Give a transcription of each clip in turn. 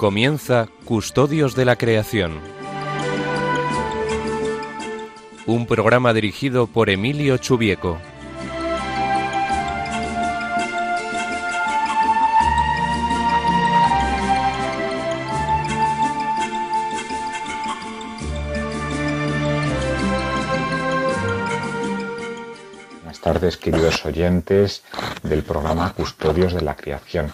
Comienza Custodios de la Creación. Un programa dirigido por Emilio Chubieco. Tardes, queridos oyentes del programa Custodios de la Creación.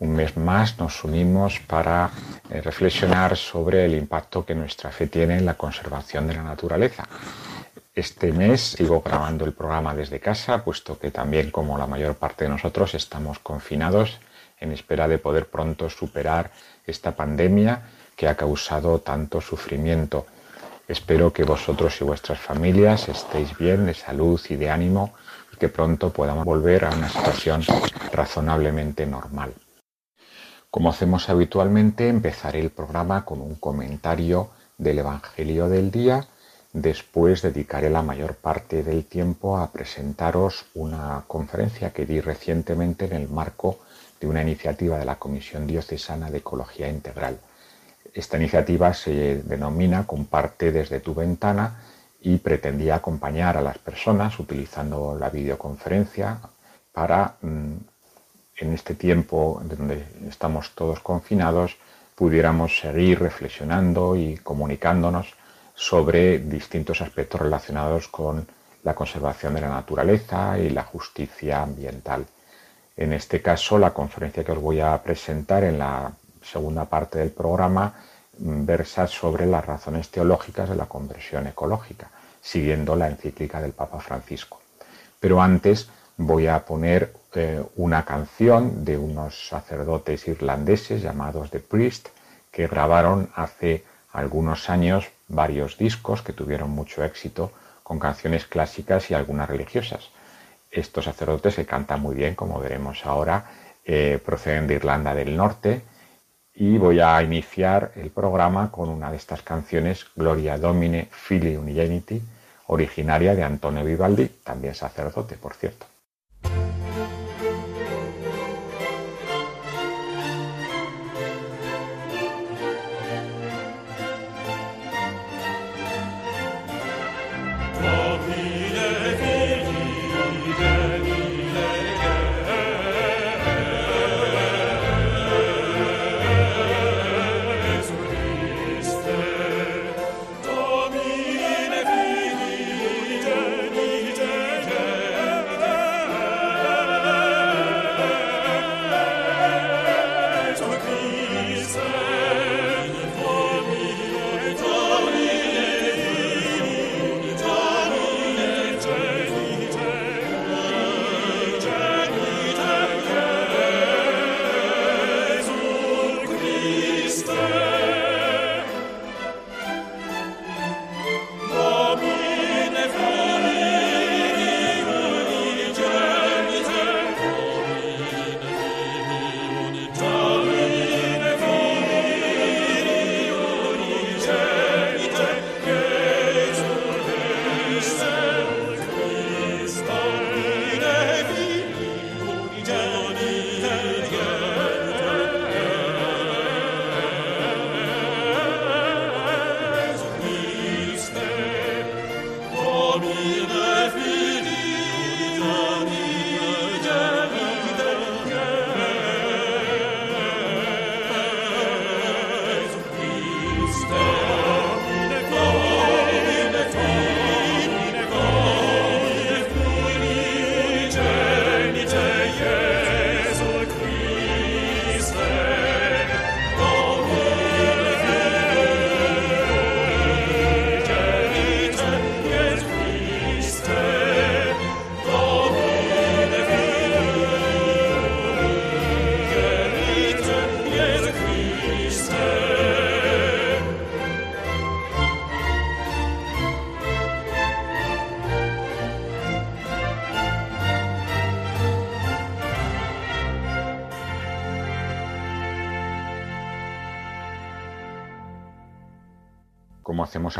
Un mes más nos unimos para eh, reflexionar sobre el impacto que nuestra fe tiene en la conservación de la naturaleza. Este mes sigo grabando el programa desde casa, puesto que también como la mayor parte de nosotros estamos confinados en espera de poder pronto superar esta pandemia que ha causado tanto sufrimiento. Espero que vosotros y vuestras familias estéis bien de salud y de ánimo que pronto podamos volver a una situación razonablemente normal. Como hacemos habitualmente, empezaré el programa con un comentario del Evangelio del día. Después dedicaré la mayor parte del tiempo a presentaros una conferencia que di recientemente en el marco de una iniciativa de la Comisión Diocesana de Ecología Integral. Esta iniciativa se denomina Comparte desde tu ventana y pretendía acompañar a las personas utilizando la videoconferencia para mm, en este tiempo donde estamos todos confinados pudiéramos seguir reflexionando y comunicándonos sobre distintos aspectos relacionados con la conservación de la naturaleza y la justicia ambiental. En este caso, la conferencia que os voy a presentar en la segunda parte del programa versa sobre las razones teológicas de la conversión ecológica, siguiendo la encíclica del Papa Francisco. Pero antes voy a poner eh, una canción de unos sacerdotes irlandeses llamados The Priest que grabaron hace algunos años varios discos que tuvieron mucho éxito con canciones clásicas y algunas religiosas. Estos sacerdotes se cantan muy bien, como veremos ahora, eh, proceden de Irlanda del Norte y voy a iniciar el programa con una de estas canciones, Gloria Domine Fili Unigeniti, originaria de Antonio Vivaldi, también sacerdote, por cierto.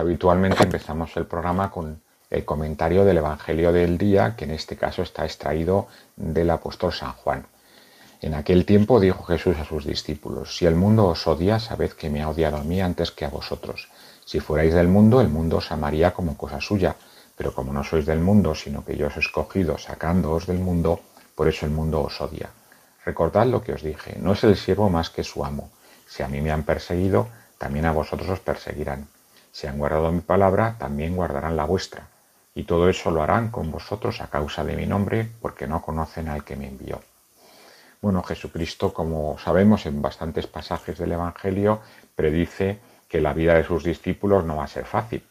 Habitualmente, empezamos el programa con el comentario del Evangelio del día, que en este caso está extraído del apóstol San Juan. En aquel tiempo dijo Jesús a sus discípulos, Si el mundo os odia, sabed que me ha odiado a mí antes que a vosotros. Si fuerais del mundo, el mundo os amaría como cosa suya, pero como no sois del mundo, sino que yo os he escogido sacándoos del mundo, por eso el mundo os odia. Recordad lo que os dije, no es el siervo más que su amo. Si a mí me han perseguido, también a vosotros os perseguirán. Si han guardado mi palabra, también guardarán la vuestra. Y todo eso lo harán con vosotros a causa de mi nombre, porque no conocen al que me envió. Bueno, Jesucristo, como sabemos en bastantes pasajes del Evangelio, predice que la vida de sus discípulos no va a ser fácil.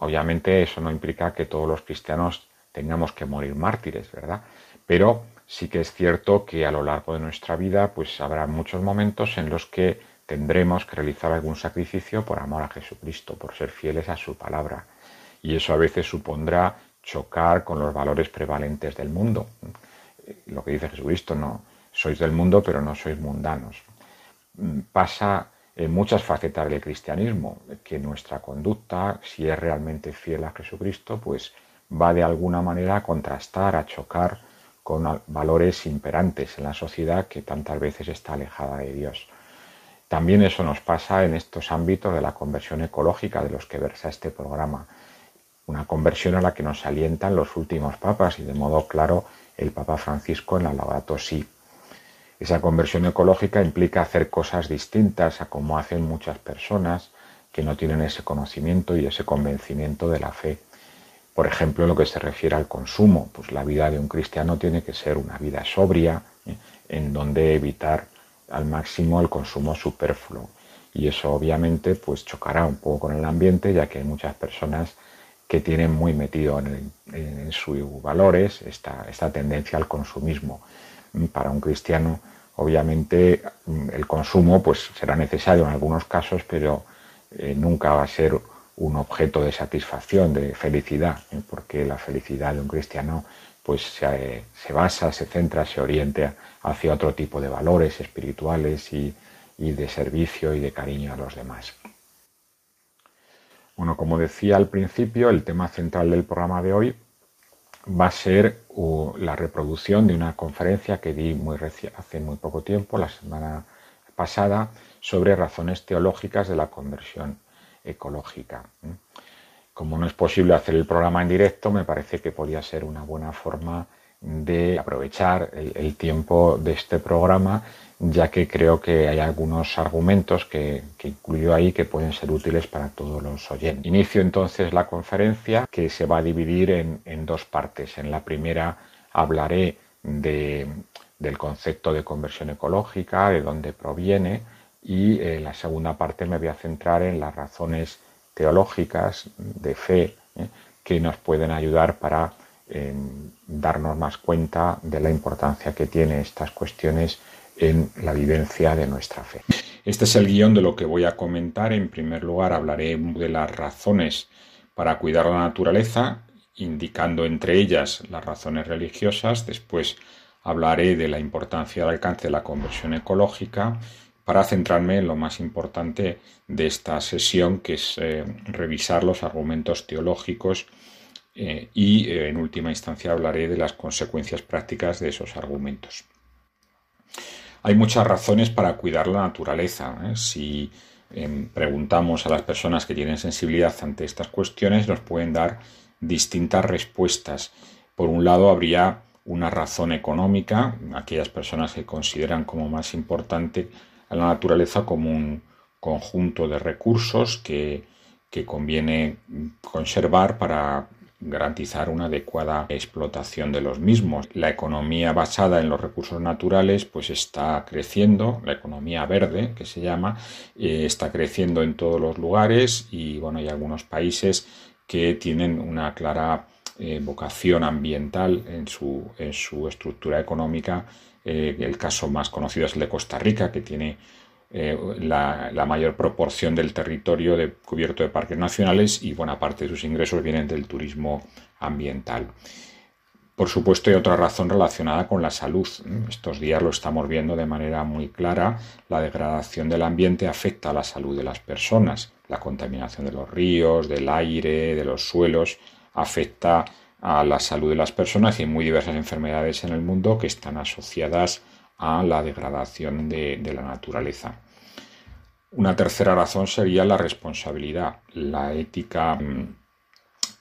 obviamente eso no implica que todos los cristianos tengamos que morir mártires, ¿verdad? Pero sí que es cierto que a lo largo de nuestra vida pues habrá muchos momentos en los que tendremos que realizar algún sacrificio por amor a Jesucristo, por ser fieles a su palabra. Y eso a veces supondrá chocar con los valores prevalentes del mundo lo que dice Jesucristo, no sois del mundo, pero no sois mundanos. Pasa en muchas facetas del cristianismo, que nuestra conducta, si es realmente fiel a Jesucristo, pues va de alguna manera a contrastar, a chocar con valores imperantes en la sociedad que tantas veces está alejada de Dios. También eso nos pasa en estos ámbitos de la conversión ecológica de los que versa este programa. Una conversión a la que nos alientan los últimos papas y de modo claro el Papa Francisco en la Laudato Si. Esa conversión ecológica implica hacer cosas distintas a como hacen muchas personas que no tienen ese conocimiento y ese convencimiento de la fe. Por ejemplo, en lo que se refiere al consumo, pues la vida de un cristiano tiene que ser una vida sobria, ¿eh? en donde evitar al máximo el consumo superfluo. Y eso obviamente pues chocará un poco con el ambiente, ya que hay muchas personas que tienen muy metido en, sus valores esta, esta tendencia al consumismo. Para un cristiano, obviamente, el consumo pues, será necesario en algunos casos, pero eh, nunca va a ser un objeto de satisfacción, de felicidad, ¿eh? porque la felicidad de un cristiano pues se, se, basa, se centra, se orienta hacia otro tipo de valores espirituales y de servicio y de cariño a los demás. Bueno, como decía al principio, el tema central del programa de hoy va a ser la reproducción de una conferencia que di hace muy poco tiempo, la semana pasada, sobre razones teológicas de la conversión ecológica. Como no es posible hacer el programa en directo, me parece que podría ser una buena forma de aprovechar el tiempo de este programa ya que creo que hay algunos argumentos que, incluyo ahí que pueden ser útiles para todos los oyentes. Inicio entonces la conferencia que se va a dividir en, dos partes. En la primera hablaré del concepto de conversión ecológica, de dónde proviene, y en la segunda parte me voy a centrar en las razones teológicas de fe ¿eh? que nos pueden ayudar para eh, darnos más cuenta de la importancia que tienen estas cuestiones en la vivencia de nuestra fe. Este es el guion de lo que voy a comentar. En primer lugar, hablaré de las razones para cuidar la naturaleza, indicando entre ellas las razones religiosas. Después hablaré de la importancia del alcance de la conversión ecológica para centrarme en lo más importante de esta sesión, que es eh, revisar los argumentos teológicos eh, y, eh, en última instancia, hablaré de las consecuencias prácticas de esos argumentos. Hay muchas razones para cuidar la naturaleza. ¿eh? Si em, preguntamos a las personas que tienen sensibilidad ante estas cuestiones, nos pueden dar distintas respuestas. Por un lado, habría una razón económica, aquellas personas que consideran como más importante a la naturaleza como un conjunto de recursos que, que conviene conservar para garantizar una adecuada explotación de los mismos. La economía basada en los recursos naturales pues está creciendo, la economía verde que se llama, eh, está creciendo en todos los lugares y bueno, hay algunos países que tienen una clara eh, vocación ambiental en su, en su estructura económica. Eh, el caso más conocido es el de Costa Rica, que tiene eh, la, mayor proporción del territorio de, cubierto de parques nacionales y buena parte de sus ingresos vienen del turismo ambiental. Por supuesto, hay otra razón relacionada con la salud. Estos días lo estamos viendo de manera muy clara. La degradación del ambiente afecta a la salud de las personas. La contaminación de los ríos, del aire, de los suelos, afecta a la salud de las personas y hay muy diversas enfermedades en el mundo que están asociadas a la degradación de, la naturaleza. Una tercera razón sería la responsabilidad, la ética mm,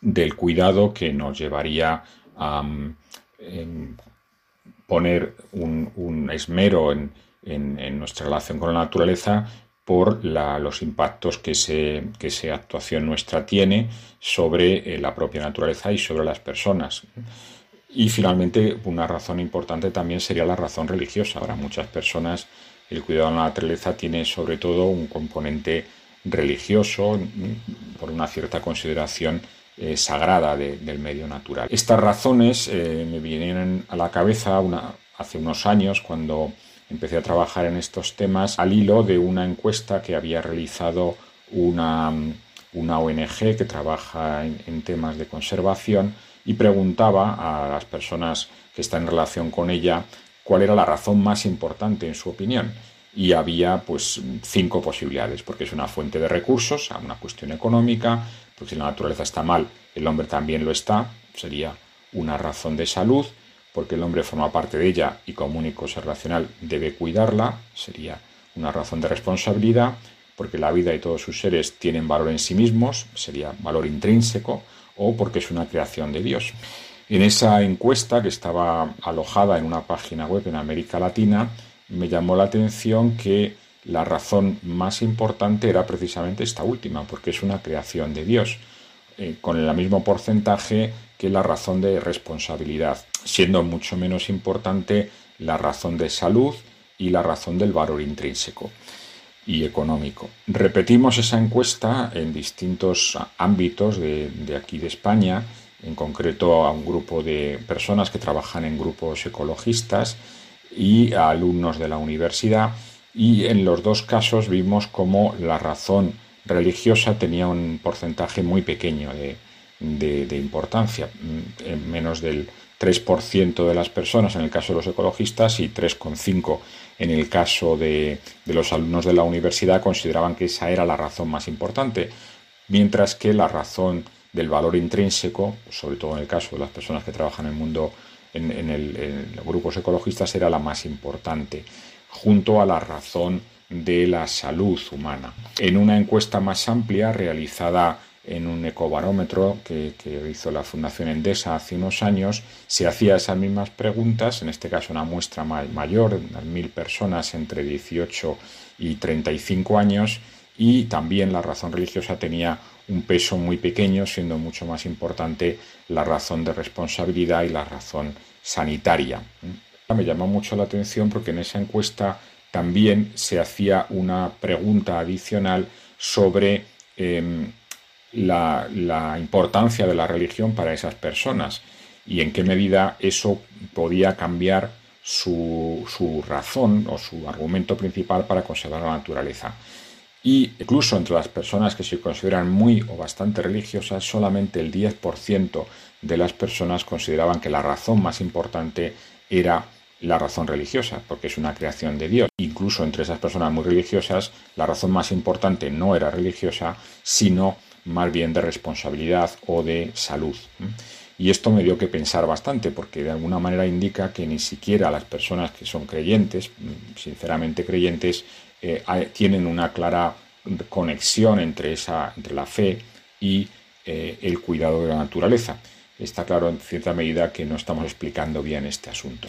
del cuidado que nos llevaría a mm, poner un, esmero en, nuestra relación con la naturaleza por los impactos que, que esa actuación nuestra tiene sobre eh, la propia naturaleza y sobre las personas. Y finalmente, una razón importante también sería la razón religiosa. Ahora, muchas personas, el cuidado de la naturaleza tiene sobre todo un componente religioso por una cierta consideración eh, sagrada del medio natural. Estas razones eh, me vinieron a la cabeza hace unos años cuando empecé a trabajar en estos temas al hilo de una encuesta que había realizado una, una ONG que trabaja en temas de conservación y preguntaba a las personas que están en relación con ella cuál era la razón más importante en su opinión. Y había pues cinco posibilidades, porque es una fuente de recursos, una cuestión económica, porque si la naturaleza está mal, el hombre también lo está, sería una razón de salud, porque el hombre forma parte de ella y como único ser racional debe cuidarla, sería una razón de responsabilidad, porque la vida y todos sus seres tienen valor en sí mismos, sería valor intrínseco, o porque es una creación de Dios. En esa encuesta que estaba alojada en una página web en América Latina, me llamó la atención que la razón más importante era precisamente esta última, porque es una creación de Dios, eh, con el mismo porcentaje que la razón de responsabilidad, siendo mucho menos importante la razón de salud y la razón del valor intrínseco y económico. Repetimos esa encuesta en distintos ámbitos de, aquí de España, en concreto a un grupo de personas que trabajan en grupos ecologistas y a alumnos de la universidad y en los dos casos vimos como la razón religiosa tenía un porcentaje muy pequeño de, de importancia, menos del 3% de las personas en el caso de los ecologistas y 3,5% en el caso de, los alumnos de la universidad consideraban que esa era la razón más importante, mientras que la razón del valor intrínseco, sobre todo en el caso de las personas que trabajan en el mundo, en, en los grupos ecologistas, era la más importante, junto a la razón de la salud humana. En una encuesta más amplia realizada en un ecobarómetro que, hizo la Fundación Endesa hace unos años, se hacía esas mismas preguntas, en este caso una muestra mayor, mil personas entre 18 y 35 años, y también la razón religiosa tenía un peso muy pequeño, siendo mucho más importante la razón de responsabilidad y la razón sanitaria. Me llamó mucho la atención porque en esa encuesta también se hacía una pregunta adicional sobre em, la, importancia de la religión para esas personas y en qué medida eso podía cambiar su, su, razón o su argumento principal para conservar la naturaleza. Y incluso entre las personas que se consideran muy o bastante religiosas, solamente el 10% de las personas consideraban que la razón más importante era la razón religiosa, porque es una creación de Dios. Incluso entre esas personas muy religiosas, la razón más importante no era religiosa, sino más bien de responsabilidad o de salud. Y esto me dio que pensar bastante, porque de alguna manera indica que ni siquiera las personas que son creyentes, sinceramente creyentes, eh, tienen una clara conexión entre, esa, entre la fe y eh, el cuidado de la naturaleza. Está claro en cierta medida que no estamos explicando bien este asunto.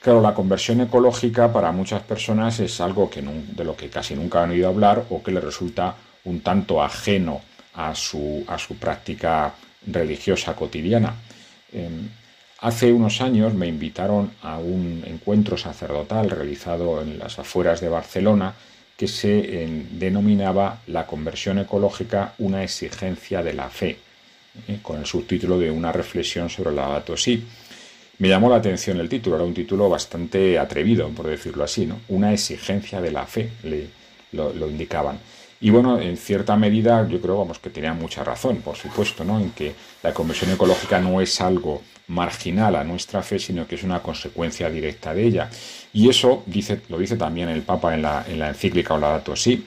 Claro, la conversión ecológica para muchas personas es algo que de lo que casi nunca han oído hablar o que les resulta un tanto ajeno a su, a su práctica religiosa cotidiana. Em, hace unos años me invitaron a un encuentro sacerdotal realizado en las afueras de Barcelona que se em, denominaba La conversión ecológica, una exigencia de la fe, eh, con el subtítulo de Una reflexión sobre la dato sí. Me llamó la atención el título, era un título bastante atrevido, por decirlo así, ¿no? Una exigencia de la fe, le, lo indicaban. Y bueno, en cierta medida yo creo vamos, que tenía mucha razón, por supuesto, ¿no? en que la conversión ecológica no es algo marginal a nuestra fe, sino que es una consecuencia directa de ella. Y eso dice, lo dice también el Papa en la, en la encíclica Laudato Si,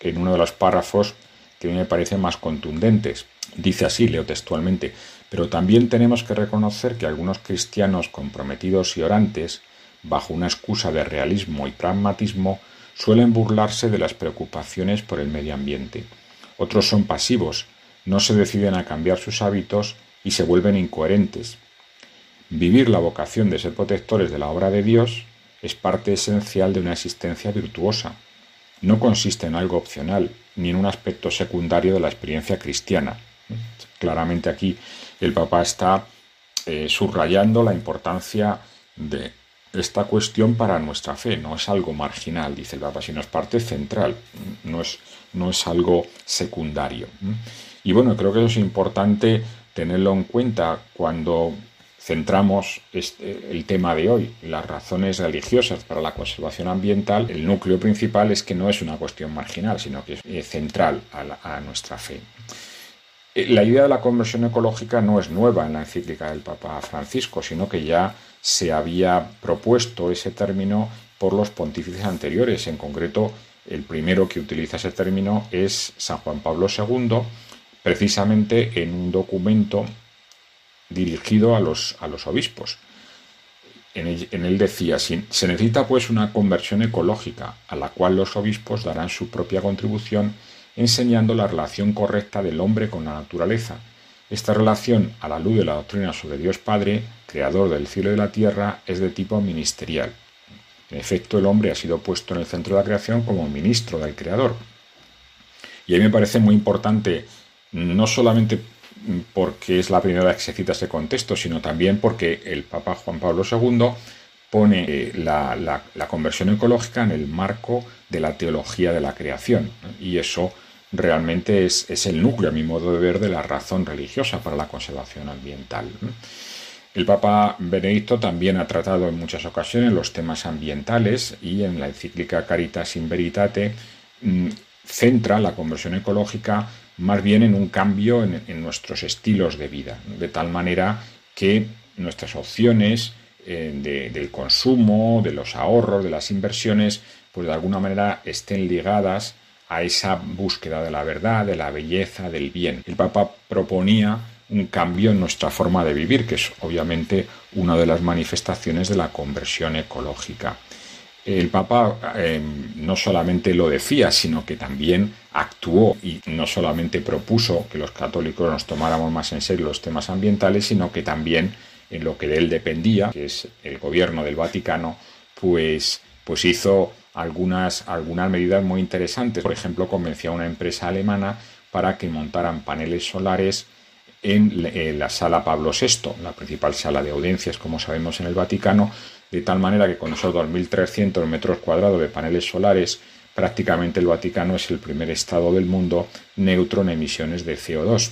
en uno de los párrafos que a mí me parecen más contundentes. Dice así, leo textualmente, Pero también tenemos que reconocer que algunos cristianos comprometidos y orantes, bajo una excusa de realismo y pragmatismo, suelen burlarse de las preocupaciones por el medio ambiente. Otros son pasivos, no se deciden a cambiar sus hábitos y se vuelven incoherentes. Vivir la vocación de ser protectores de la obra de Dios es parte esencial de una existencia virtuosa. No consiste en algo opcional, ni en un aspecto secundario de la experiencia cristiana. Claramente aquí el Papa está eh, subrayando la importancia de esta cuestión para nuestra fe. No es algo marginal, dice el Papa, sino es parte central, no es, no es algo secundario. Y bueno, creo que eso es importante tenerlo en cuenta cuando centramos este, el tema de hoy, las razones religiosas para la conservación ambiental, el núcleo principal es que no es una cuestión marginal, sino que es eh, central a, nuestra fe. Eh, la idea de la conversión ecológica no es nueva en la encíclica del Papa Francisco, sino que ya se había propuesto ese término por los pontífices anteriores. En concreto, el primero que utiliza ese término es San Juan Pablo II, precisamente en un documento dirigido a los, a los obispos. En él, decía, se necesita pues una conversión ecológica a la cual los obispos darán su propia contribución enseñando la relación correcta del hombre con la naturaleza. Esta relación, a la luz de la doctrina sobre Dios Padre, creador del cielo y de la tierra, es de tipo ministerial. En efecto, el hombre ha sido puesto en el centro de la creación como ministro del Creador. Y a mí me parece muy importante, no solamente porque es la primera vez que se cita ese contexto, sino también porque el Papa Juan Pablo II pone eh, la, conversión ecológica en el marco de la teología de la creación. Y eso realmente es, el núcleo, a mi modo de ver, de la razón religiosa para la conservación ambiental. El Papa Benedicto también ha tratado en muchas ocasiones los temas ambientales y en la encíclica Caritas in Veritate mm, centra la conversión ecológica más bien en un cambio en, nuestros estilos de vida, de tal manera que nuestras opciones eh, del consumo, de los ahorros, de las inversiones, pues de alguna manera estén ligadas a esa búsqueda de la verdad, de la belleza, del bien. El Papa proponía un cambio en nuestra forma de vivir, que es obviamente una de las manifestaciones de la conversión ecológica el Papa eh, no solamente lo decía, sino que también actuó y no solamente propuso que los católicos nos tomáramos más en serio los temas ambientales, sino que también en lo que de él dependía, que es el gobierno del Vaticano, pues, pues hizo algunas, algunas medidas muy interesantes. Por ejemplo, convenció a una empresa alemana para que montaran paneles solares en la sala Pablo VI, la principal sala de audiencias, como sabemos, en el Vaticano, de tal manera que con esos 2.300 metros cuadrados de paneles solares, prácticamente el Vaticano es el primer estado del mundo neutro en emisiones de CO2.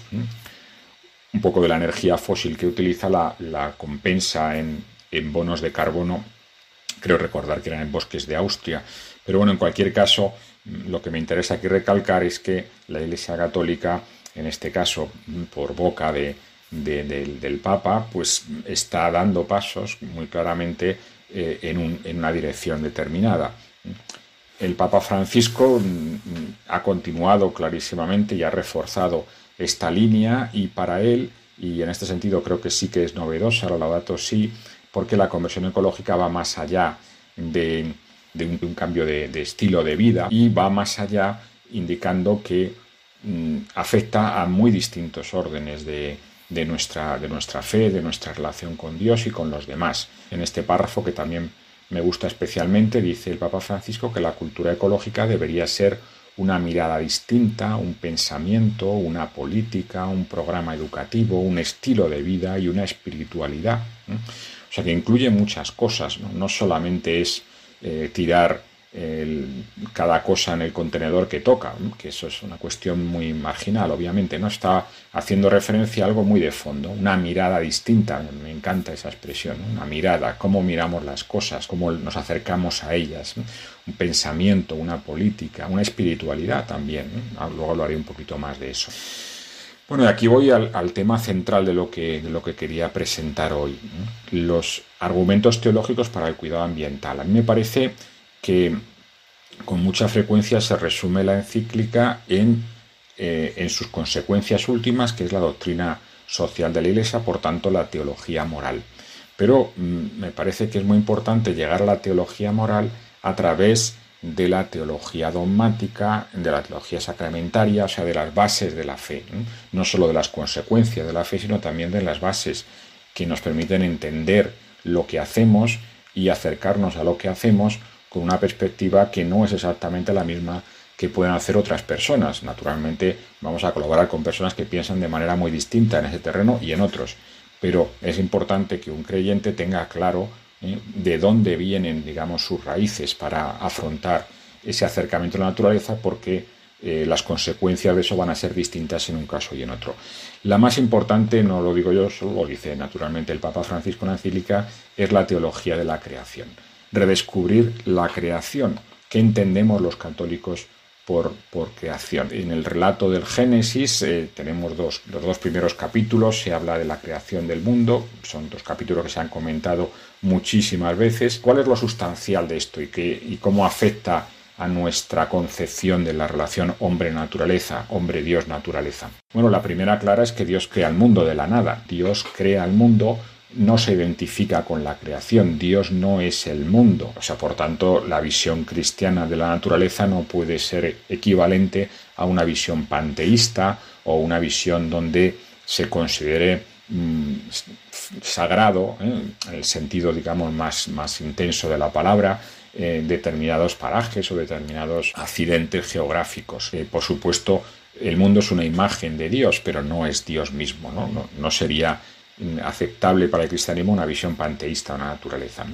Un poco de la energía fósil que utiliza la, compensa en, bonos de carbono, creo recordar que eran en bosques de Austria, pero bueno, en cualquier caso, lo que me interesa aquí recalcar es que la Iglesia Católica, en este caso por boca de, del Papa, pues está dando pasos muy claramente eh, en, una dirección determinada. El Papa Francisco mm, ha continuado clarísimamente y ha reforzado esta línea y para él, y en este sentido creo que sí que es novedosa, la Laudato sí, porque la conversión ecológica va más allá de, un, cambio de, estilo de vida y va más allá indicando que mm, afecta a muy distintos órdenes de, nuestra, de nuestra fe, de nuestra relación con Dios y con los demás. En este párrafo que también me gusta especialmente, dice el Papa Francisco que la cultura ecológica debería ser una mirada distinta, un pensamiento, una política, un programa educativo, un estilo de vida y una espiritualidad. O sea que incluye muchas cosas, no, solamente es eh, tirar cada cosa en el contenedor que toca, que eso es una cuestión muy marginal, obviamente, ¿no? Está haciendo referencia a algo muy de fondo, una mirada distinta, me encanta esa expresión, una mirada, cómo miramos las cosas, cómo nos acercamos a ellas, un pensamiento, una política, una espiritualidad también, ah, luego hablaré un poquito más de eso. Bueno, y aquí voy al, tema central de lo, que, lo que quería presentar hoy, los argumentos teológicos para el cuidado ambiental. A mí me parece que con mucha frecuencia se resume la encíclica en, eh, en sus consecuencias últimas, que es la doctrina social de la Iglesia, por tanto la teología moral. Pero mm, me parece que es muy importante llegar a la teología moral a través de la teología dogmática, de la teología sacramentaria, o sea, de las bases de la fe, no solo de las consecuencias de la fe, sino también de las bases que nos permiten entender lo que hacemos y acercarnos a lo que hacemos con una perspectiva que no es exactamente la misma que pueden hacer otras personas. Naturalmente vamos a colaborar con personas que piensan de manera muy distinta en ese terreno y en otros, pero es importante que un creyente tenga claro de dónde vienen, digamos, sus raíces para afrontar ese acercamiento a la naturaleza, porque eh, las consecuencias de eso van a ser distintas en un caso y en otro. La más importante, no lo digo yo, solo lo dice naturalmente el Papa Francisco en la es la teología de la creación. Redescubrir la creación. ¿Qué entendemos los católicos por, creación. En el relato del Génesis eh, tenemos los dos primeros capítulos, se habla de la creación del mundo, son dos capítulos que se han comentado muchísimas veces. ¿Cuál es lo sustancial de esto y, qué, y cómo afecta a nuestra concepción de la relación hombre-naturaleza, hombre-Dios-naturaleza? Bueno, la primera clara es que Dios crea el mundo de la nada. Dios crea el mundo no se identifica con la creación, Dios no es el mundo. O sea, por tanto, la visión cristiana de la naturaleza no puede ser equivalente a una visión panteísta o una visión donde se considere mm, sagrado, ¿eh? en el sentido, digamos, más, más intenso de la palabra, eh, determinados parajes o determinados accidentes geográficos. Eh, por supuesto, el mundo es una imagen de Dios, pero no es Dios mismo, no, no, no sería aceptable para el cristianismo una visión panteísta de la naturaleza.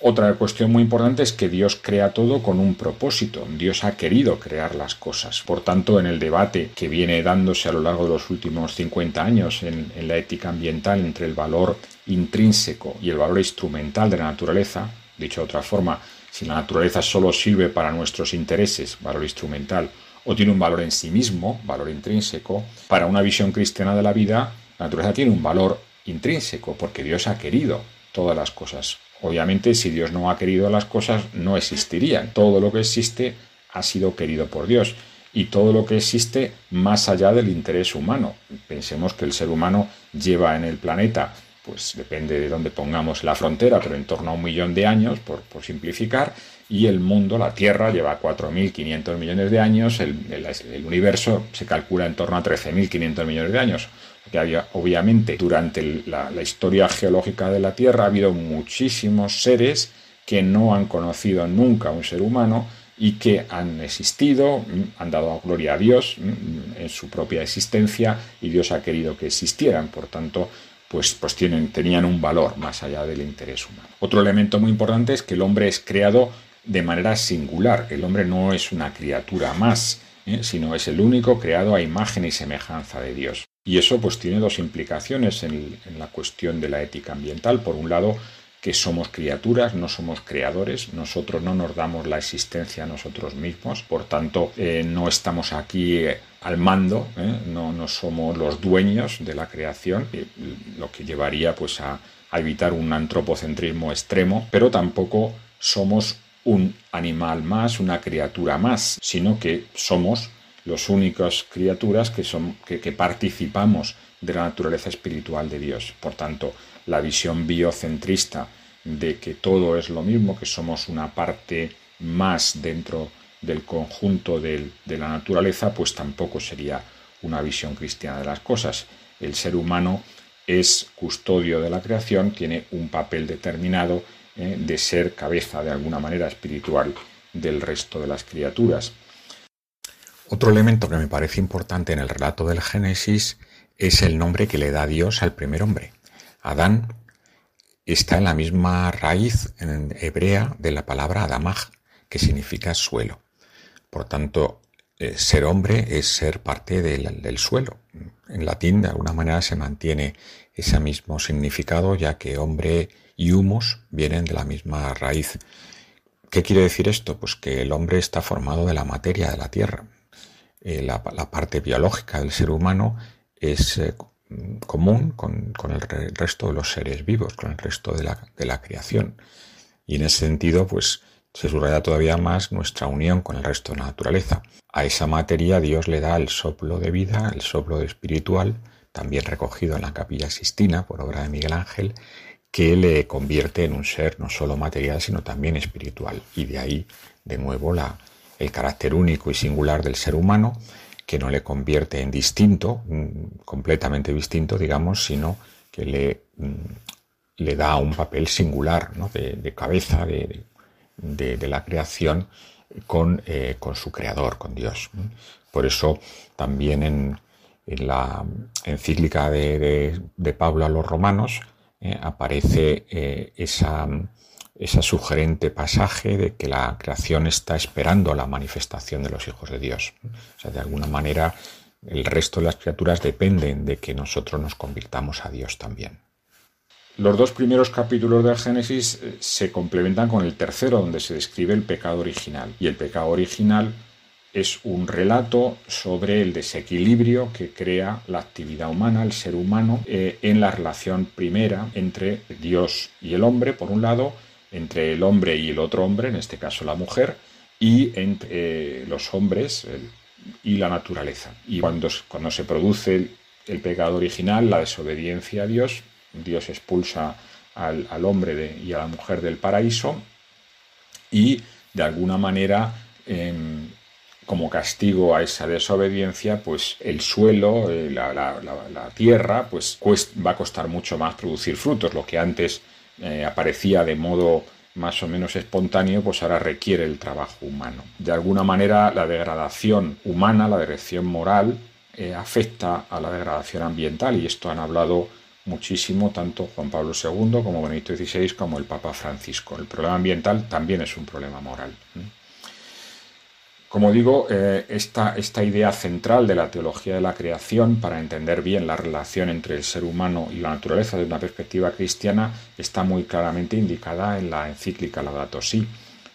Otra cuestión muy importante es que Dios crea todo con un propósito. Dios ha querido crear las cosas. Por tanto, en el debate que viene dándose a lo largo de los últimos 50 años en, en la ética ambiental entre el valor intrínseco y el valor instrumental de la naturaleza, dicho de otra forma, si la naturaleza solo sirve para nuestros intereses, valor instrumental, o tiene un valor en sí mismo, valor intrínseco, para una visión cristiana de la vida, la naturaleza tiene un valor intrínseco porque Dios ha querido todas las cosas. Obviamente, si Dios no ha querido las cosas, no existirían. Todo lo que existe ha sido querido por Dios y todo lo que existe más allá del interés humano. Pensemos que el ser humano lleva en el planeta, pues depende de dónde pongamos la frontera, pero en torno a un millón de años, por, simplificar, y el mundo, la Tierra, lleva 4.500 millones de años, el, universo se calcula en torno a 13.500 millones de años que obviamente durante la, historia geológica de la Tierra ha habido muchísimos seres que no han conocido nunca a un ser humano y que han existido, mm, han dado gloria a Dios mm, en su propia existencia y Dios ha querido que existieran. Por tanto, pues, pues tienen, tenían un valor más allá del interés humano. Otro elemento muy importante es que el hombre es creado de manera singular. El hombre no es una criatura más, ¿eh? sino es el único creado a imagen y semejanza de Dios. Y eso pues tiene dos implicaciones en, la cuestión de la ética ambiental. Por un lado, que somos criaturas, no somos creadores, nosotros no nos damos la existencia a nosotros mismos, por tanto eh, no estamos aquí eh, al mando, ¿eh? no, somos los dueños de la creación, lo que llevaría pues a evitar un antropocentrismo extremo, pero tampoco somos un animal más, una criatura más, sino que somos los únicos criaturas que, son, que, participamos de la naturaleza espiritual de Dios. Por tanto, la visión biocentrista de que todo es lo mismo, que somos una parte más dentro del conjunto de la naturaleza, pues tampoco sería una visión cristiana de las cosas. El ser humano es custodio de la creación, tiene un papel determinado eh, de ser cabeza de alguna manera espiritual del resto de las criaturas. Otro elemento que me parece importante en el relato del Génesis es el nombre que le da Dios al primer hombre. Adán está en la misma raíz en hebrea de la palabra Adamaj, que significa suelo. Por tanto, eh, ser hombre es ser parte del, del, suelo. En latín, de alguna manera, se mantiene ese mismo significado, ya que hombre y humus vienen de la misma raíz. ¿Qué quiere decir esto? Pues que el hombre está formado de la materia de la tierra. Eh, la, parte biológica del ser humano es eh, común con, el resto de los seres vivos, con el resto de la, de la creación. Y en ese sentido, pues se subraya todavía más nuestra unión con el resto de la naturaleza. A esa materia Dios le da el soplo de vida, el soplo espiritual, también recogido en la Capilla Sistina por obra de Miguel Ángel, que le convierte en un ser no solo material, sino también espiritual. Y de ahí, de nuevo, la, el carácter único y singular del ser humano, que no le convierte en distinto, mm, completamente distinto, digamos, sino que le, mm, le da un papel singular de, cabeza de, la creación con, eh, con, su creador, con Dios. Por eso también en, la encíclica de, Pablo a los romanos eh, aparece eh, esa, esa sugerente pasaje de que la creación está esperando la manifestación de los hijos de Dios. O sea, de alguna manera el resto de las criaturas dependen de que nosotros nos convirtamos a Dios también. Los dos primeros capítulos del Génesis eh, se complementan con el tercero, donde se describe el pecado original. Y el pecado original es un relato sobre el desequilibrio que crea la actividad humana, el ser humano, eh, en la relación primera entre Dios y el hombre, por un lado, entre el hombre y el otro hombre, en este caso la mujer, y entre eh, los hombres y la naturaleza. Y cuando, cuando se produce el pecado original, la desobediencia a Dios, Dios expulsa al, hombre y a la mujer del paraíso y de alguna manera em, como castigo a esa desobediencia, pues el suelo, eh, la, tierra, pues va a costar mucho más producir frutos. Lo que antes eh, aparecía de modo más o menos espontáneo, pues ahora requiere el trabajo humano. De alguna manera, la degradación humana, la degradación moral, eh, afecta a la degradación ambiental y esto han hablado muchísimo tanto Juan Pablo II como Benito XVI como el Papa Francisco. El problema ambiental también es un problema moral. Como digo, eh, esta, esta, idea central de la teología de la creación para entender bien la relación entre el ser humano y la naturaleza desde una perspectiva cristiana está muy claramente indicada en la encíclica Laudato Si.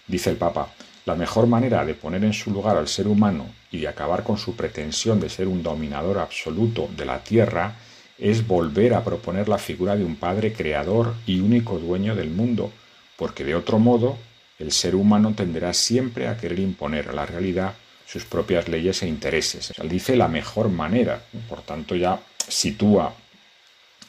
Dice el Papa, la mejor manera de poner en su lugar al ser humano y de acabar con su pretensión de ser un dominador absoluto de la tierra es volver a proponer la figura de un Padre creador y único dueño del mundo, porque de otro modo el ser humano tenderá siempre a querer imponer a la realidad sus propias leyes e intereses. Dice la mejor manera, por tanto ya sitúa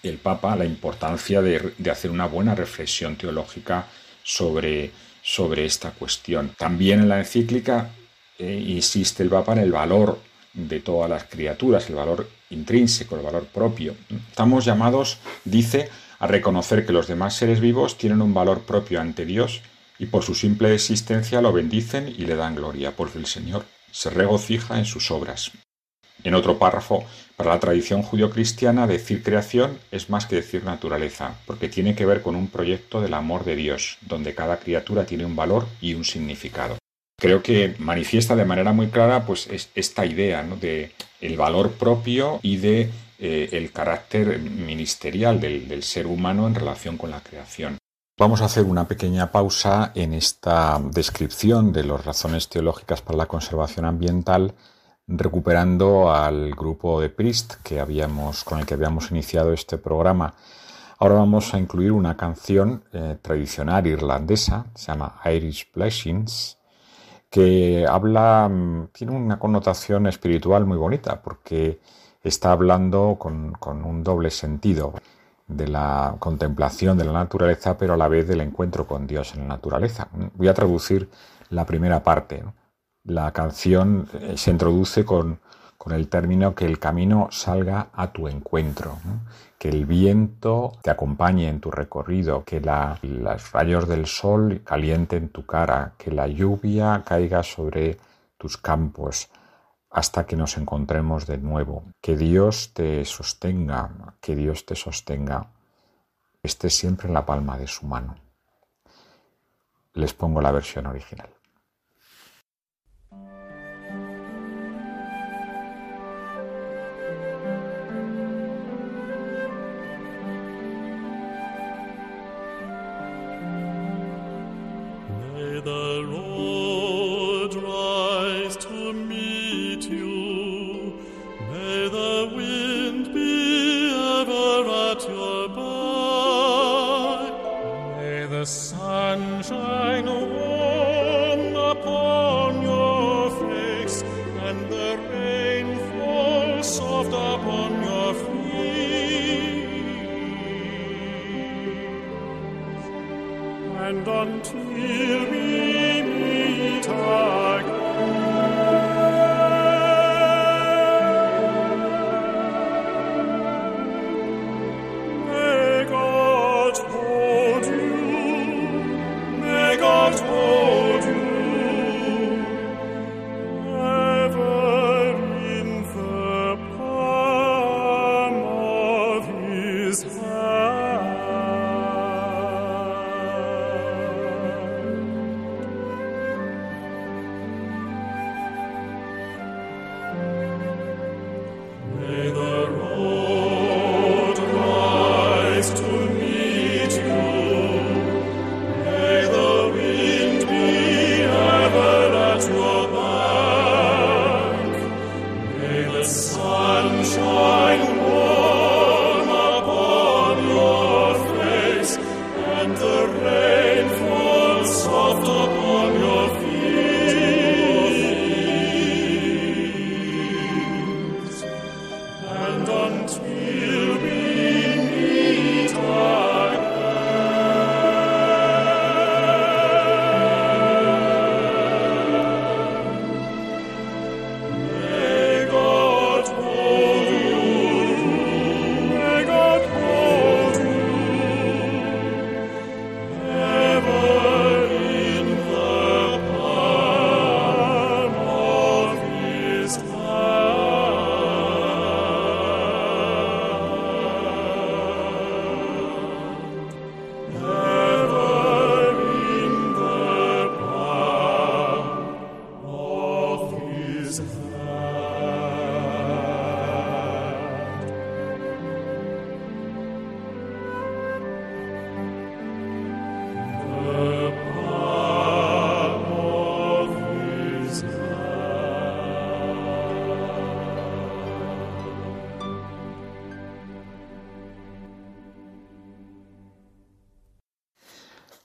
el Papa la importancia de, hacer una buena reflexión teológica sobre, sobre, esta cuestión. También en la encíclica eh, insiste el Papa en el valor de todas las criaturas, el valor intrínseco, el valor propio. Estamos llamados, dice, a reconocer que los demás seres vivos tienen un valor propio ante Dios y por su simple existencia lo bendicen y le dan gloria, porque el Señor se regocija en sus obras. En otro párrafo, para la tradición judio-cristiana, decir creación es más que decir naturaleza, porque tiene que ver con un proyecto del amor de Dios, donde cada criatura tiene un valor y un significado creo que manifiesta de manera muy clara pues esta idea de el valor propio y de eh, el carácter ministerial del, ser humano en relación con la creación. Vamos a hacer una pequeña pausa en esta descripción de las razones teológicas para la conservación ambiental, recuperando al grupo de Priest que habíamos, con el que habíamos iniciado este programa. Ahora vamos a incluir una canción eh, tradicional irlandesa, se llama Irish Blessings, que habla, mm, tiene una connotación espiritual muy bonita, porque está hablando con, un doble sentido de la contemplación de la naturaleza, pero a la vez del encuentro con Dios en la naturaleza. Voy a traducir la primera parte. La canción eh, se introduce con, con el término que el camino salga a tu encuentro que el viento te acompañe en tu recorrido, que los rayos del sol calienten tu cara, que la lluvia caiga sobre tus campos hasta que nos encontremos de nuevo. Que Dios te sostenga, que Dios te sostenga, esté siempre en la palma de su mano. Les pongo la versión original.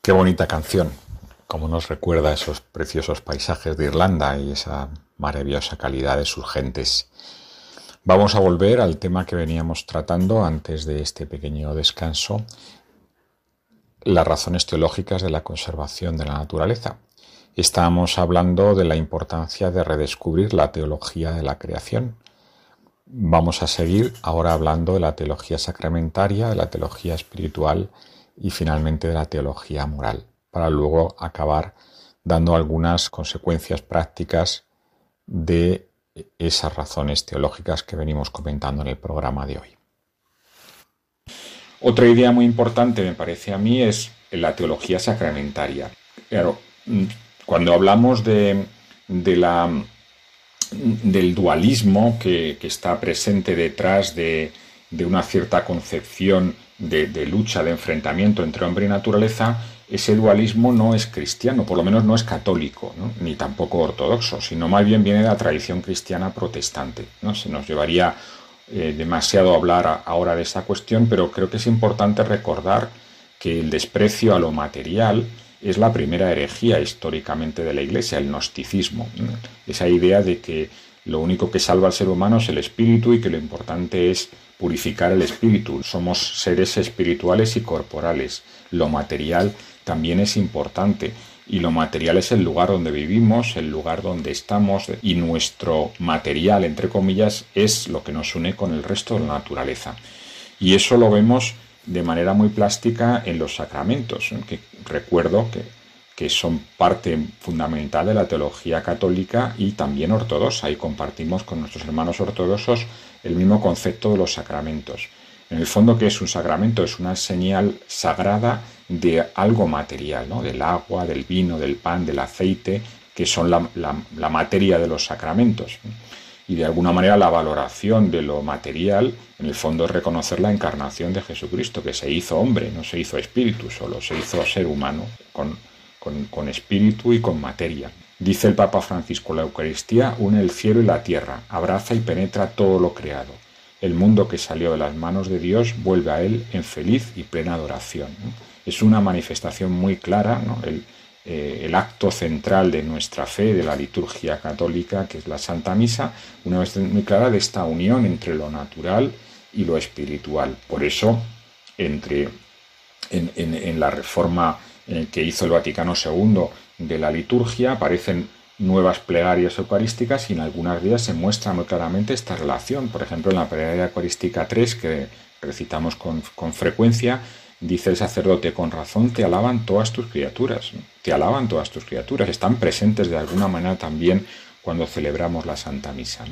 Qué bonita canción, como nos recuerda esos preciosos paisajes de Irlanda y esa maravillosa calidad de sus gentes. Vamos a volver al tema que veníamos tratando antes de este pequeño descanso, las razones teológicas de la conservación de la naturaleza. Estábamos hablando de la importancia de redescubrir la teología de la creación. Vamos a seguir ahora hablando de la teología sacramentaria, de la teología espiritual y finalmente de la teología moral, para luego acabar dando algunas consecuencias prácticas de esas razones teológicas que venimos comentando en el programa de hoy. Otra idea muy importante, me parece a mí, es la teología sacramentaria. Claro, cuando hablamos de, la, del dualismo que, está presente detrás de, de una cierta concepción de, lucha, de enfrentamiento entre hombre y naturaleza, ese dualismo no es cristiano, por lo menos no es católico, ni tampoco ortodoxo, sino más bien viene de la tradición cristiana protestante. ¿no? Se nos llevaría eh, demasiado hablar ahora de esta cuestión, pero creo que es importante recordar que el desprecio a lo material es la primera herejía históricamente de la Iglesia, el gnosticismo. Esa idea de que lo único que salva al ser humano es el espíritu y que lo importante es purificar el espíritu. Somos seres espirituales y corporales. Lo material también es importante y lo material es el lugar donde vivimos, el lugar donde estamos y nuestro material, entre comillas, es lo que nos une con el resto de la naturaleza. Y eso lo vemos de manera muy plástica en los sacramentos, que recuerdo que que son parte fundamental de la teología católica y también ortodoxa, y compartimos con nuestros hermanos ortodoxos el mismo concepto de los sacramentos. En el fondo, ¿qué es un sacramento? Es una señal sagrada de algo material, ¿no? del agua, del vino, del pan, del aceite, que son la, la materia de los sacramentos. Y de alguna manera la valoración de lo material, en el fondo, es reconocer la encarnación de Jesucristo, que se hizo hombre, no se hizo espíritu solo, se hizo ser humano con con, espíritu y con materia. Dice el Papa Francisco, la Eucaristía une el cielo y la tierra, abraza y penetra todo lo creado. El mundo que salió de las manos de Dios vuelve a Él en feliz y plena adoración. Es una manifestación muy clara, eh, el, acto central de nuestra fe, de la liturgia católica, que es la Santa Misa, una vez muy clara de esta unión entre lo natural y lo espiritual. Por eso, entre, en, en la reforma eh, que hizo el Vaticano II de la liturgia aparecen nuevas plegarias eucarísticas y en algunas de ellas se muestra muy claramente esta relación. Por ejemplo, en la plegaria eucarística 3, que recitamos con, frecuencia, dice el sacerdote, con razón te alaban todas tus criaturas, te alaban todas tus criaturas, están presentes de alguna manera también cuando celebramos la Santa Misa.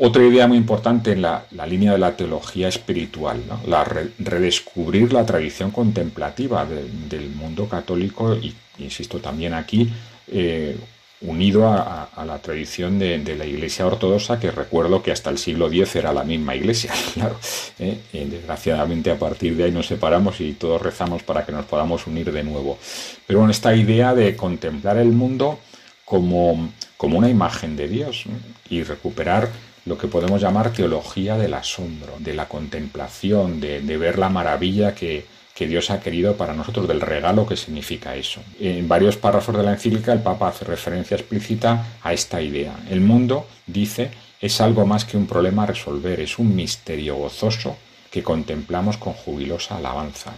Otra idea muy importante en la, línea de la teología espiritual, la redescubrir la tradición contemplativa del mundo católico y, insisto también aquí, eh, unido a, la tradición de, la Iglesia ortodoxa, que recuerdo que hasta el siglo X era la misma Iglesia, claro. ¿eh? desgraciadamente a partir de ahí nos separamos y todos rezamos para que nos podamos unir de nuevo. Pero bueno, esta idea de contemplar el mundo como, como una imagen de Dios y recuperar lo que podemos llamar teología del asombro, de la contemplación, de ver la maravilla que, que Dios ha querido para nosotros, del regalo que significa eso. En varios párrafos de la encíclica el Papa hace referencia explícita a esta idea. El mundo, dice, es algo más que un problema a resolver, es un misterio gozoso que contemplamos con jubilosa alabanza.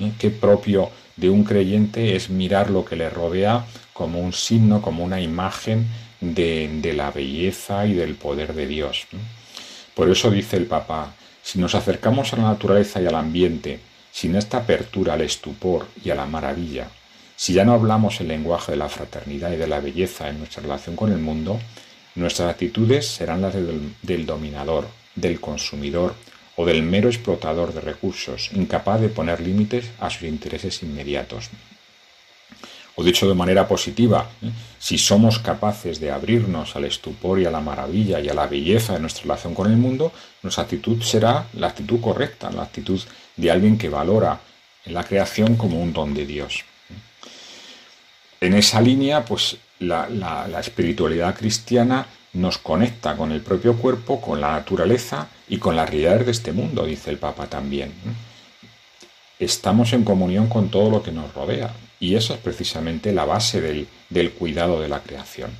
¿Eh? Qué propio de un creyente es mirar lo que le rodea como un signo, como una imagen de, de la belleza y del poder de Dios. Por eso dice el Papa, si nos acercamos a la naturaleza y al ambiente, sin esta apertura al estupor y a la maravilla, si ya no hablamos el lenguaje de la fraternidad y de la belleza en nuestra relación con el mundo, nuestras actitudes serán las del, dominador, del consumidor o del mero explotador de recursos, incapaz de poner límites a sus intereses inmediatos. O dicho de manera positiva, ¿eh? si somos capaces de abrirnos al estupor y a la maravilla y a la belleza de nuestra relación con el mundo, nuestra actitud será la actitud correcta, la actitud de alguien que valora la creación como un don de Dios. En esa línea, pues la, espiritualidad cristiana nos conecta con el propio cuerpo, con la naturaleza y con las realidades de este mundo, dice el Papa también. Estamos en comunión con todo lo que nos rodea y eso es precisamente la base del, del cuidado de la creación.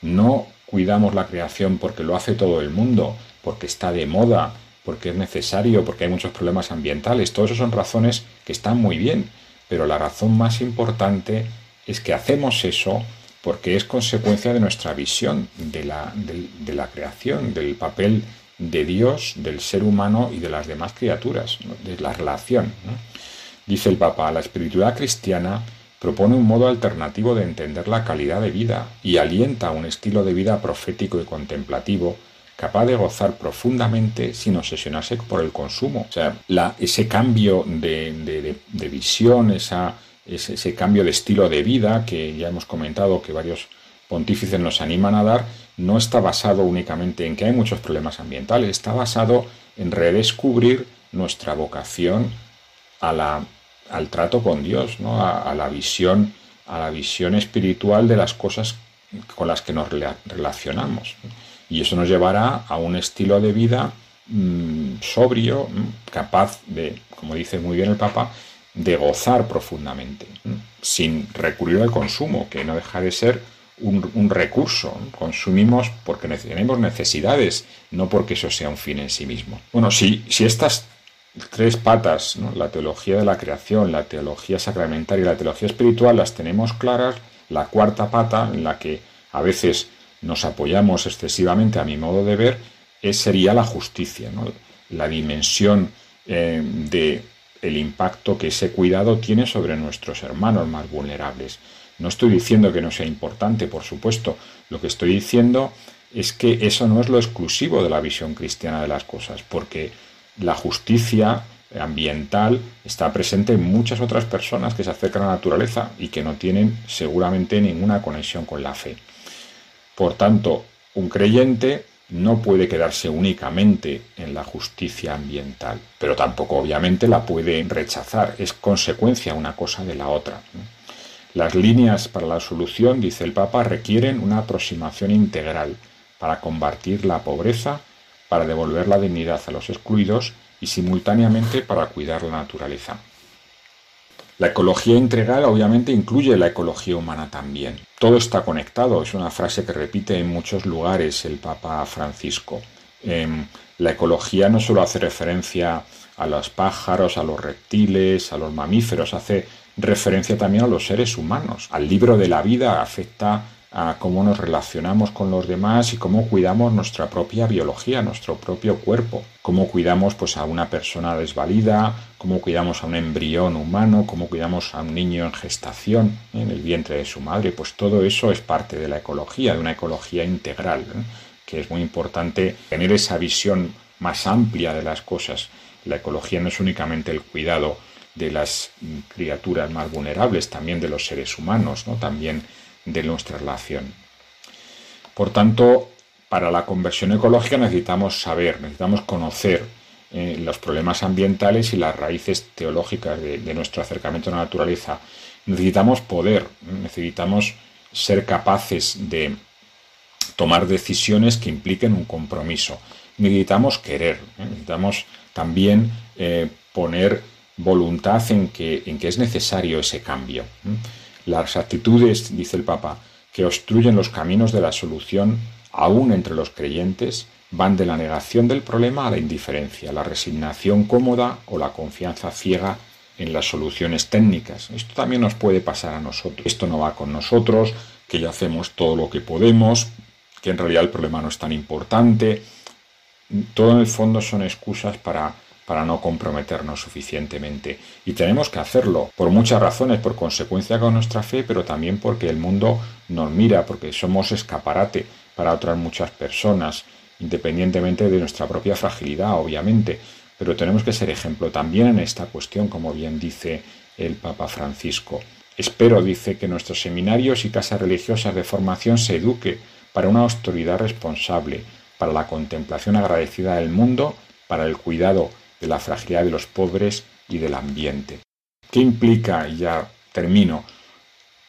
No cuidamos la creación porque lo hace todo el mundo, porque está de moda, porque es necesario, porque hay muchos problemas ambientales. Todas esas son razones que están muy bien, pero la razón más importante es que hacemos eso porque es consecuencia de nuestra visión de la, de, la creación, del papel de Dios, del ser humano y de las demás criaturas, de la relación. Dice el Papa, la espiritualidad cristiana propone un modo alternativo de entender la calidad de vida y alienta un estilo de vida profético y contemplativo capaz de gozar profundamente sin obsesionarse por el consumo. O sea, ese cambio de, visión, esa, ese, cambio de estilo de vida que ya hemos comentado que varios pontífices nos animan a dar, no está basado únicamente en que hay muchos problemas ambientales, está basado en redescubrir nuestra vocación a la, al trato con Dios, ¿no? a, la visión, a la visión espiritual de las cosas con las que nos relacionamos. Y eso nos llevará a un estilo de vida mm, sobrio, mm, capaz de, como dice muy bien el Papa, de gozar profundamente, sin recurrir al consumo, que no deja de ser un, recurso. Consumimos porque tenemos necesidades, no porque eso sea un fin en sí mismo. Bueno, si, si estas tres patas, la teología de la creación, la teología sacramentaria y la teología espiritual, las tenemos claras, la cuarta pata, en la que a veces nos apoyamos excesivamente, a mi modo de ver, es, sería la justicia, la dimensión eh, de impacto que ese cuidado tiene sobre nuestros hermanos más vulnerables. No estoy diciendo que no sea importante, por supuesto. Lo que estoy diciendo es que eso no es lo exclusivo de la visión cristiana de las cosas, porque la justicia ambiental está presente en muchas otras personas que se acercan a la naturaleza y que no tienen seguramente ninguna conexión con la fe. Por tanto, un creyente no puede quedarse únicamente en la justicia ambiental, pero tampoco obviamente la puede rechazar, es consecuencia una cosa de la otra. Las líneas para la solución, dice el Papa, requieren una aproximación integral para combatir la pobreza, para devolver la dignidad a los excluidos y simultáneamente para cuidar la naturaleza. La ecología integral obviamente incluye la ecología humana también. Todo está conectado, es una frase que repite en muchos lugares el Papa Francisco. Em, la ecología no solo hace referencia a los pájaros, a los reptiles, a los mamíferos, hace referencia también a los seres humanos. Al libro de la vida afecta a cómo nos relacionamos con los demás y cómo cuidamos nuestra propia biología, nuestro propio cuerpo, cómo cuidamos pues a una persona desvalida, cómo cuidamos a un embrión humano, cómo cuidamos a un niño en gestación en el vientre de su madre, pues todo eso es parte de la ecología, de una ecología integral, que es muy importante tener esa visión más amplia de las cosas. La ecología no es únicamente el cuidado de las criaturas más vulnerables, también de los seres humanos, ¿no? También de nuestra relación. Por tanto, para la conversión ecológica necesitamos saber, necesitamos conocer eh, los problemas ambientales y las raíces teológicas de, nuestro acercamiento a la naturaleza. Necesitamos poder, necesitamos ser capaces de tomar decisiones que impliquen un compromiso. Necesitamos querer, ¿eh? necesitamos también eh, poner voluntad en que, en que es necesario ese cambio. Las actitudes, dice el Papa, que obstruyen los caminos de la solución, aún entre los creyentes, van de la negación del problema a la indiferencia, la resignación cómoda o la confianza ciega en las soluciones técnicas. Esto también nos puede pasar a nosotros. Esto no va con nosotros, que ya hacemos todo lo que podemos, que en realidad el problema no es tan importante. Todo en el fondo son excusas para para no comprometernos suficientemente. Y tenemos que hacerlo por muchas razones, por consecuencia con nuestra fe, pero también porque el mundo nos mira, porque somos escaparate para otras muchas personas, independientemente de nuestra propia fragilidad, obviamente. Pero tenemos que ser ejemplo también en esta cuestión, como bien dice el Papa Francisco. Espero, dice, que nuestros seminarios y casas religiosas de formación se eduque para una autoridad responsable, para la contemplación agradecida del mundo, para el cuidado de la fragilidad de los pobres y del ambiente. ¿Qué implica, y ya termino,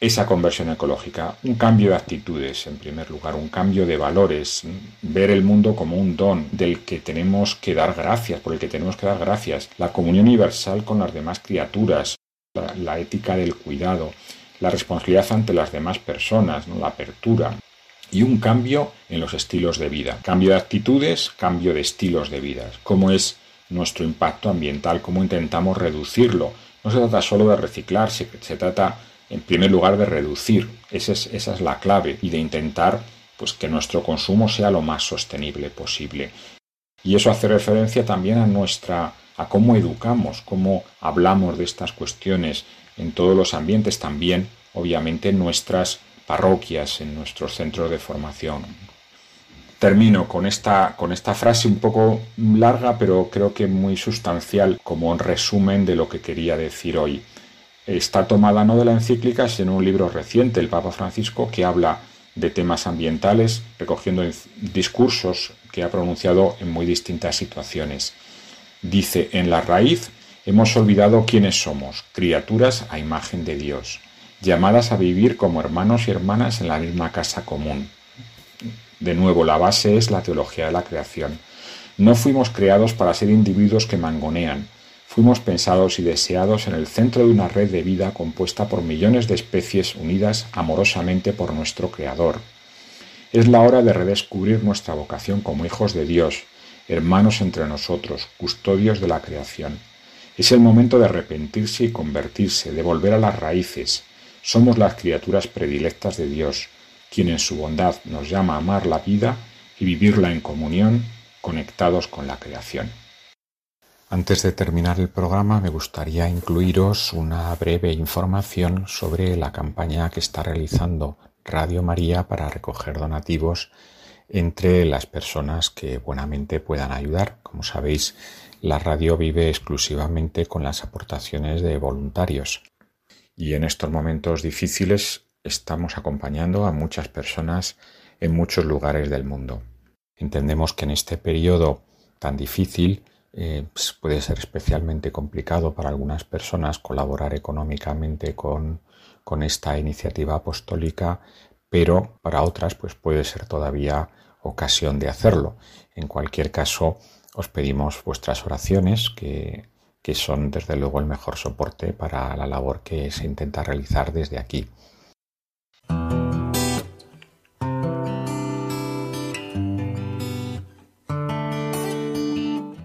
esa conversión ecológica? Un cambio de actitudes, en primer lugar, un cambio de valores, ver el mundo como un don del que tenemos que dar gracias, por el que tenemos que dar gracias, la comunión universal con las demás criaturas, la, ética del cuidado, la responsabilidad ante las demás personas, ¿no? la apertura, y un cambio en los estilos de vida. Cambio de actitudes, cambio de estilos de vida. ¿Cómo es nuestro impacto ambiental, cómo intentamos reducirlo. No se trata solo de reciclar, se, trata en primer lugar de reducir, esa es, esa es la clave, y de intentar pues, que nuestro consumo sea lo más sostenible posible. Y eso hace referencia también a nuestra a cómo educamos, cómo hablamos de estas cuestiones en todos los ambientes, también obviamente en nuestras parroquias, en nuestros centros de formación termino con esta, con esta frase un poco larga, pero creo que muy sustancial como un resumen de lo que quería decir hoy. Está tomada no de la encíclica, sino en un libro reciente, el Papa Francisco, que habla de temas ambientales, recogiendo discursos que ha pronunciado en muy distintas situaciones. Dice, en la raíz hemos olvidado quiénes somos, criaturas a imagen de Dios, llamadas a vivir como hermanos y hermanas en la misma casa común de nuevo, la base es la teología de la creación. No fuimos creados para ser individuos que mangonean. Fuimos pensados y deseados en el centro de una red de vida compuesta por millones de especies unidas amorosamente por nuestro Creador. Es la hora de redescubrir nuestra vocación como hijos de Dios, hermanos entre nosotros, custodios de la creación. Es el momento de arrepentirse y convertirse, de volver a las raíces. Somos las criaturas predilectas de Dios quien en su bondad nos llama a amar la vida y vivirla en comunión, conectados con la creación. Antes de terminar el programa me gustaría incluiros una breve información sobre la campaña que está realizando Radio María para recoger donativos entre las personas que buenamente puedan ayudar. Como sabéis, la radio vive exclusivamente con las aportaciones de voluntarios. Y en estos momentos difíciles estamos acompañando a muchas personas en muchos lugares del mundo. Entendemos que en este periodo tan difícil eh, pues puede ser especialmente complicado para algunas personas colaborar económicamente con, esta iniciativa apostólica, pero para otras pues puede ser todavía ocasión de hacerlo. En cualquier caso, os pedimos vuestras oraciones, que son desde luego el mejor soporte para la labor que se intenta realizar desde aquí.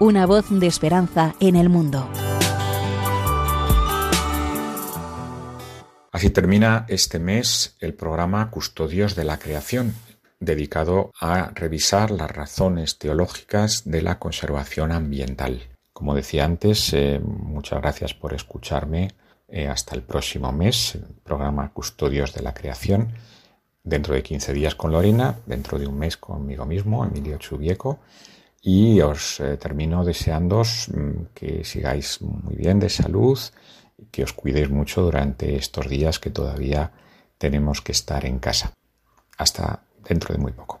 una voz de esperanza en el mundo. Así termina este mes el programa Custodios de la Creación, dedicado a revisar las razones teológicas de la conservación ambiental. Como decía antes, eh, muchas gracias por escucharme. Eh, hasta el próximo mes, el programa Custodios de la Creación. Dentro de 15 días con Lorena, dentro de un mes conmigo mismo, Emilio Chubieco. Y os eh, termino deseándoos mm, que sigáis muy bien de salud, que os cuidéis mucho durante estos días que todavía tenemos que estar en casa. Hasta dentro de muy poco.